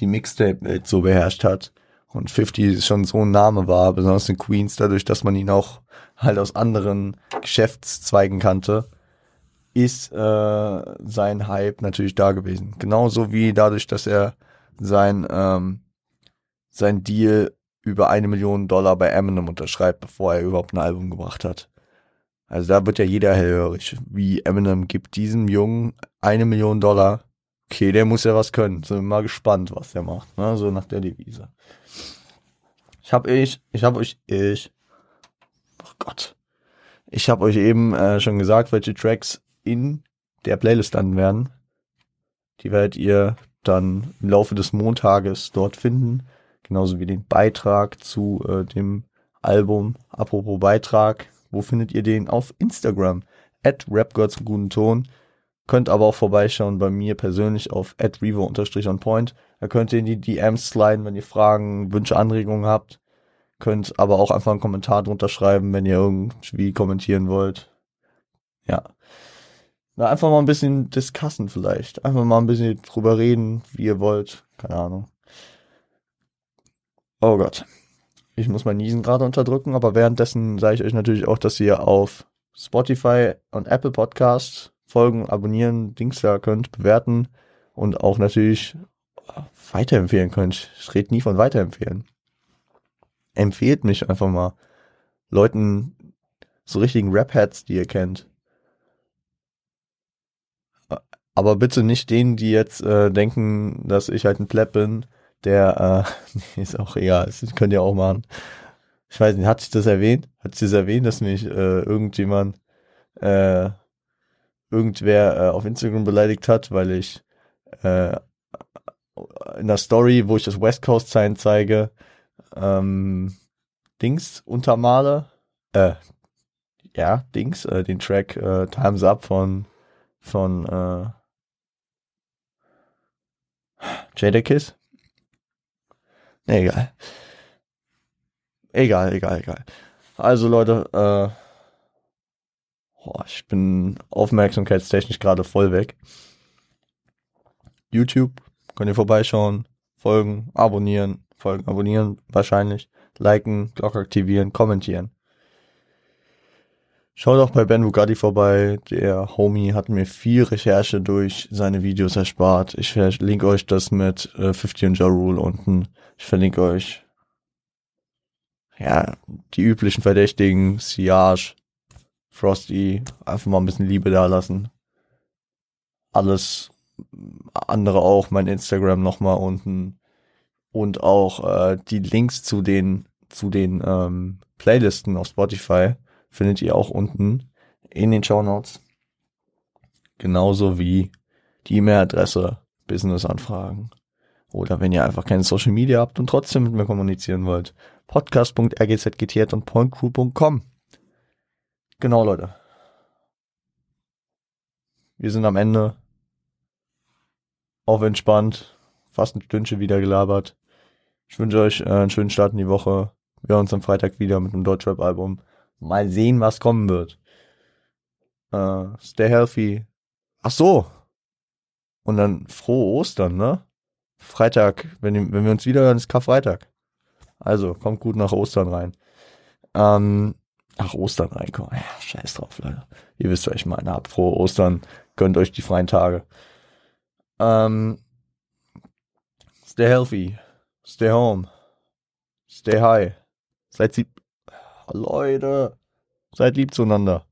die Mixtape-Welt so beherrscht hat und 50 schon so ein Name war, besonders in Queens, dadurch, dass man ihn auch halt aus anderen Geschäftszweigen kannte, ist äh, sein Hype natürlich da gewesen. Genauso wie dadurch, dass er sein, ähm, sein Deal über eine Million Dollar bei Eminem unterschreibt, bevor er überhaupt ein Album gebracht hat. Also da wird ja jeder hellhörig. Wie Eminem gibt diesem Jungen eine Million Dollar. Okay, der muss ja was können. Sind wir mal gespannt, was der macht. Ne? So nach der Devise. Ich hab ich, ich hab euch, ich, oh Gott. Ich hab euch eben äh, schon gesagt, welche Tracks in der Playlist landen werden. Die werdet ihr dann im Laufe des Montages dort finden. Genauso wie den Beitrag zu äh, dem Album. Apropos Beitrag, wo findet ihr den? Auf Instagram. At RapGirls guten Ton. Könnt aber auch vorbeischauen bei mir persönlich auf at revo-on-point. Da könnt ihr in die DMs sliden, wenn ihr Fragen, Wünsche, Anregungen habt. Könnt aber auch einfach einen Kommentar drunter schreiben, wenn ihr irgendwie kommentieren wollt. Ja. Na, einfach mal ein bisschen discussen vielleicht. Einfach mal ein bisschen drüber reden, wie ihr wollt. Keine Ahnung. Oh Gott. Ich muss mein Niesen gerade unterdrücken, aber währenddessen sage ich euch natürlich auch, dass ihr auf Spotify und Apple Podcasts folgen, abonnieren, Dings da könnt, bewerten und auch natürlich weiterempfehlen könnt. Ich rede nie von weiterempfehlen. Empfehlt mich einfach mal Leuten, so richtigen Rap-Heads, die ihr kennt. Aber bitte nicht denen, die jetzt äh, denken, dass ich halt ein Pleb bin, der, äh, ist auch egal, das könnt ihr auch machen. Ich weiß nicht, hat sich das erwähnt? Hat sich das erwähnt, dass mich äh, irgendjemand, äh, irgendwer äh, auf Instagram beleidigt hat, weil ich äh, in der Story, wo ich das West Coast Sign zeige, ähm, Dings untermale, äh, ja, Dings, äh, den Track äh, Time's Up von von äh, Jadakiss. Egal. Egal, egal, egal. Also Leute, äh, oh, ich bin aufmerksamkeitstechnisch gerade voll weg. YouTube, könnt ihr vorbeischauen, folgen, abonnieren, folgen, abonnieren wahrscheinlich, liken, Glocke aktivieren, kommentieren. Schaut auch bei Ben Bugatti vorbei. Der Homie hat mir viel Recherche durch seine Videos erspart. Ich verlinke euch das mit äh, 50 und Ja Rule unten. Ich verlinke euch ja die üblichen Verdächtigen, Siage, Frosty, einfach mal ein bisschen Liebe da lassen. Alles andere auch, mein Instagram nochmal unten und auch äh, die Links zu den zu den ähm, Playlisten auf Spotify findet ihr auch unten in den Show Notes. Genauso wie die E-Mail-Adresse Business-Anfragen. Oder wenn ihr einfach keine Social Media habt und trotzdem mit mir kommunizieren wollt. Podcast.rgzgtiert und pointcrew.com. Genau, Leute. Wir sind am Ende. Auf entspannt. Fast ein Stündchen wieder gelabert. Ich wünsche euch äh, einen schönen Start in die Woche. Wir hören uns am Freitag wieder mit einem Deutschrap-Album. Mal sehen, was kommen wird. Äh, stay healthy. Ach so. Und dann frohe Ostern, ne? Freitag, wenn, wenn wir uns wieder hören, ist Karfreitag. Also, kommt gut nach Ostern rein. Ähm, ach, Ostern reinkommen. Ja, scheiß drauf, Leute. Ihr wisst, was ich meine. Habt frohe Ostern. Gönnt euch die freien Tage. Ähm, stay healthy. Stay home. Stay high. Seid. Leute. Seid lieb zueinander.